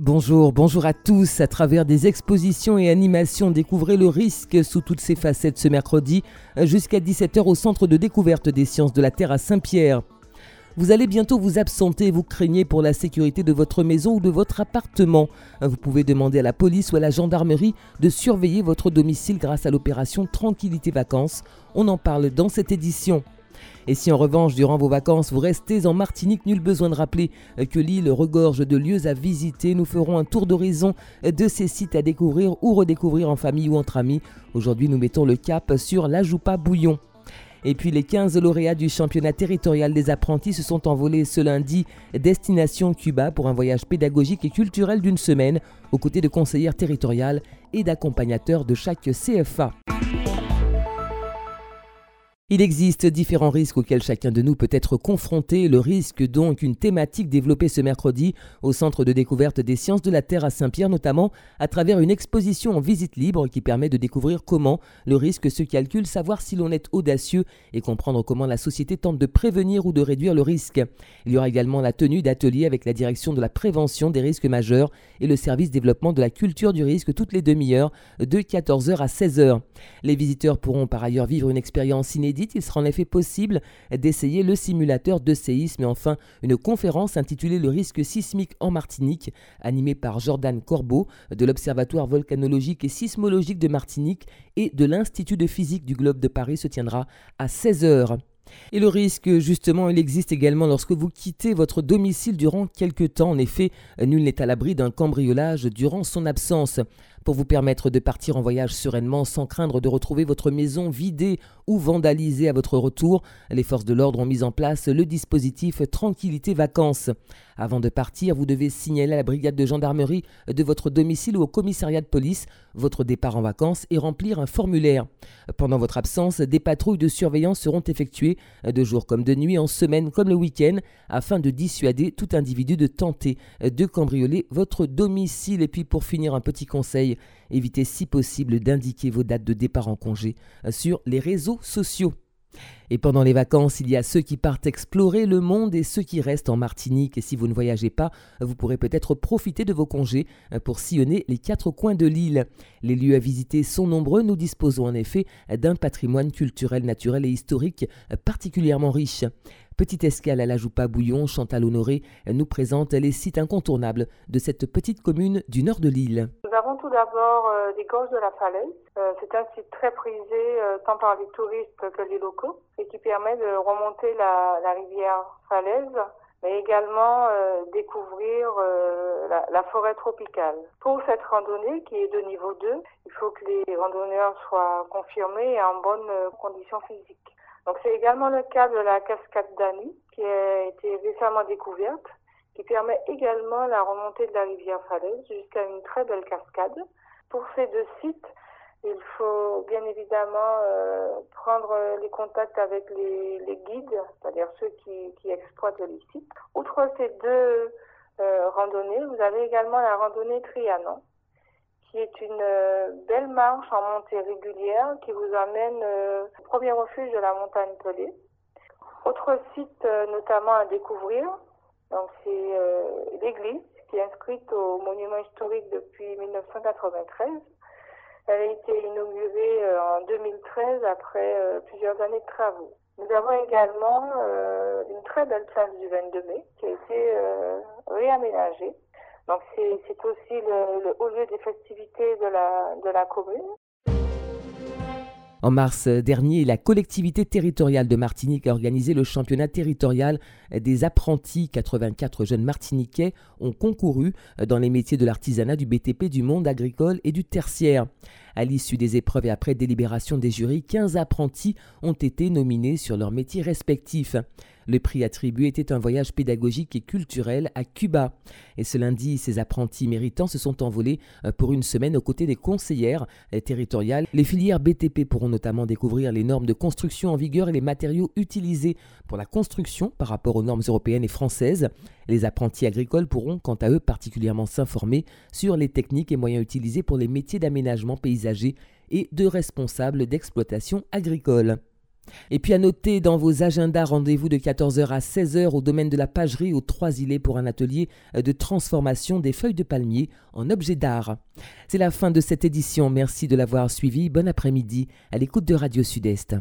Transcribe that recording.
Bonjour, bonjour à tous. À travers des expositions et animations, découvrez le risque sous toutes ses facettes ce mercredi jusqu'à 17h au Centre de découverte des sciences de la Terre à Saint-Pierre. Vous allez bientôt vous absenter, vous craignez pour la sécurité de votre maison ou de votre appartement. Vous pouvez demander à la police ou à la gendarmerie de surveiller votre domicile grâce à l'opération Tranquillité Vacances. On en parle dans cette édition. Et si en revanche, durant vos vacances, vous restez en Martinique, nul besoin de rappeler que l'île regorge de lieux à visiter. Nous ferons un tour d'horizon de ces sites à découvrir ou redécouvrir en famille ou entre amis. Aujourd'hui, nous mettons le cap sur la Joupa Bouillon. Et puis les 15 lauréats du championnat territorial des apprentis se sont envolés ce lundi destination Cuba pour un voyage pédagogique et culturel d'une semaine aux côtés de conseillères territoriales et d'accompagnateurs de chaque CFA. Il existe différents risques auxquels chacun de nous peut être confronté. Le risque donc une thématique développée ce mercredi au Centre de découverte des sciences de la Terre à Saint-Pierre, notamment à travers une exposition en visite libre qui permet de découvrir comment le risque se calcule, savoir si l'on est audacieux et comprendre comment la société tente de prévenir ou de réduire le risque. Il y aura également la tenue d'ateliers avec la direction de la prévention des risques majeurs et le service développement de la culture du risque toutes les demi-heures de 14h à 16h. Les visiteurs pourront par ailleurs vivre une expérience inédite il sera en effet possible d'essayer le simulateur de séisme et enfin une conférence intitulée Le risque sismique en Martinique, animée par Jordan Corbeau de l'Observatoire volcanologique et sismologique de Martinique et de l'Institut de physique du Globe de Paris se tiendra à 16h. Et le risque, justement, il existe également lorsque vous quittez votre domicile durant quelque temps. En effet, nul n'est à l'abri d'un cambriolage durant son absence pour vous permettre de partir en voyage sereinement sans craindre de retrouver votre maison vidée ou vandalisée à votre retour. Les forces de l'ordre ont mis en place le dispositif Tranquillité Vacances. Avant de partir, vous devez signaler à la brigade de gendarmerie de votre domicile ou au commissariat de police votre départ en vacances et remplir un formulaire. Pendant votre absence, des patrouilles de surveillance seront effectuées de jour comme de nuit, en semaine comme le week-end, afin de dissuader tout individu de tenter de cambrioler votre domicile. Et puis pour finir, un petit conseil évitez si possible d'indiquer vos dates de départ en congé euh, sur les réseaux sociaux. Et pendant les vacances, il y a ceux qui partent explorer le monde et ceux qui restent en Martinique. Et si vous ne voyagez pas, vous pourrez peut-être profiter de vos congés euh, pour sillonner les quatre coins de l'île. Les lieux à visiter sont nombreux. Nous disposons en effet d'un patrimoine culturel, naturel et historique euh, particulièrement riche. Petite escale à la Joupa Bouillon, Chantal Honoré nous présente les sites incontournables de cette petite commune du nord de l'île. Tout d'abord euh, les gorges de la Falaise. Euh, c'est un site très prisé euh, tant par les touristes que les locaux et qui permet de remonter la, rivière Falaise mais également découvrir la, forêt tropicale. Pour cette randonnée qui est de niveau 2, il faut que les randonneurs soient confirmés et en bonne condition physique. Donc c'est également le cas de la cascade d'Ani qui a été récemment découverte, qui permet également la remontée de la rivière Falaise jusqu'à une très belle cascade. Pour ces deux sites, il faut bien évidemment euh, prendre les contacts avec les, guides, c'est-à-dire ceux qui, exploitent les sites. Outre ces deux euh, randonnées, vous avez également la randonnée Trianon, qui est une euh, belle marche en montée régulière qui vous amène au premier refuge de la montagne Pelée. Autre site notamment à découvrir, donc c'est l'église qui est inscrite au monument historique depuis 1993. Elle a été inaugurée en 2013 après plusieurs années de travaux. Nous avons également une très belle place du 22 mai qui a été réaménagée donc c'est aussi le, haut lieu des festivités de la, de la commune. En mars dernier, la collectivité territoriale de Martinique a organisé le championnat territorial des apprentis. 84 jeunes martiniquais ont concouru dans les métiers de l'artisanat, du BTP, du monde agricole et du tertiaire. À l'issue des épreuves et après délibération des jurys, 15 apprentis ont été nominés sur leurs métiers respectifs. Le prix attribué était un voyage pédagogique et culturel à Cuba. Et ce lundi, ces apprentis méritants se sont envolés euh, pour une semaine aux côtés des conseillères euh, territoriales. Les filières BTP pourront notamment découvrir les normes de construction en vigueur et les matériaux utilisés pour la construction par rapport aux normes européennes et françaises. Les apprentis agricoles pourront quant à eux particulièrement s'informer sur les techniques et moyens utilisés pour les métiers d'aménagement paysager et de responsables d'exploitation agricole. Et puis à noter dans vos agendas, rendez-vous de 14h à 16h au domaine de la pagerie aux Trois-Îlets pour un atelier de transformation des feuilles de palmier en objets d'art. C'est la fin de cette édition. Merci de l'avoir suivi. Bon après-midi à l'écoute de Radio Sud-Est.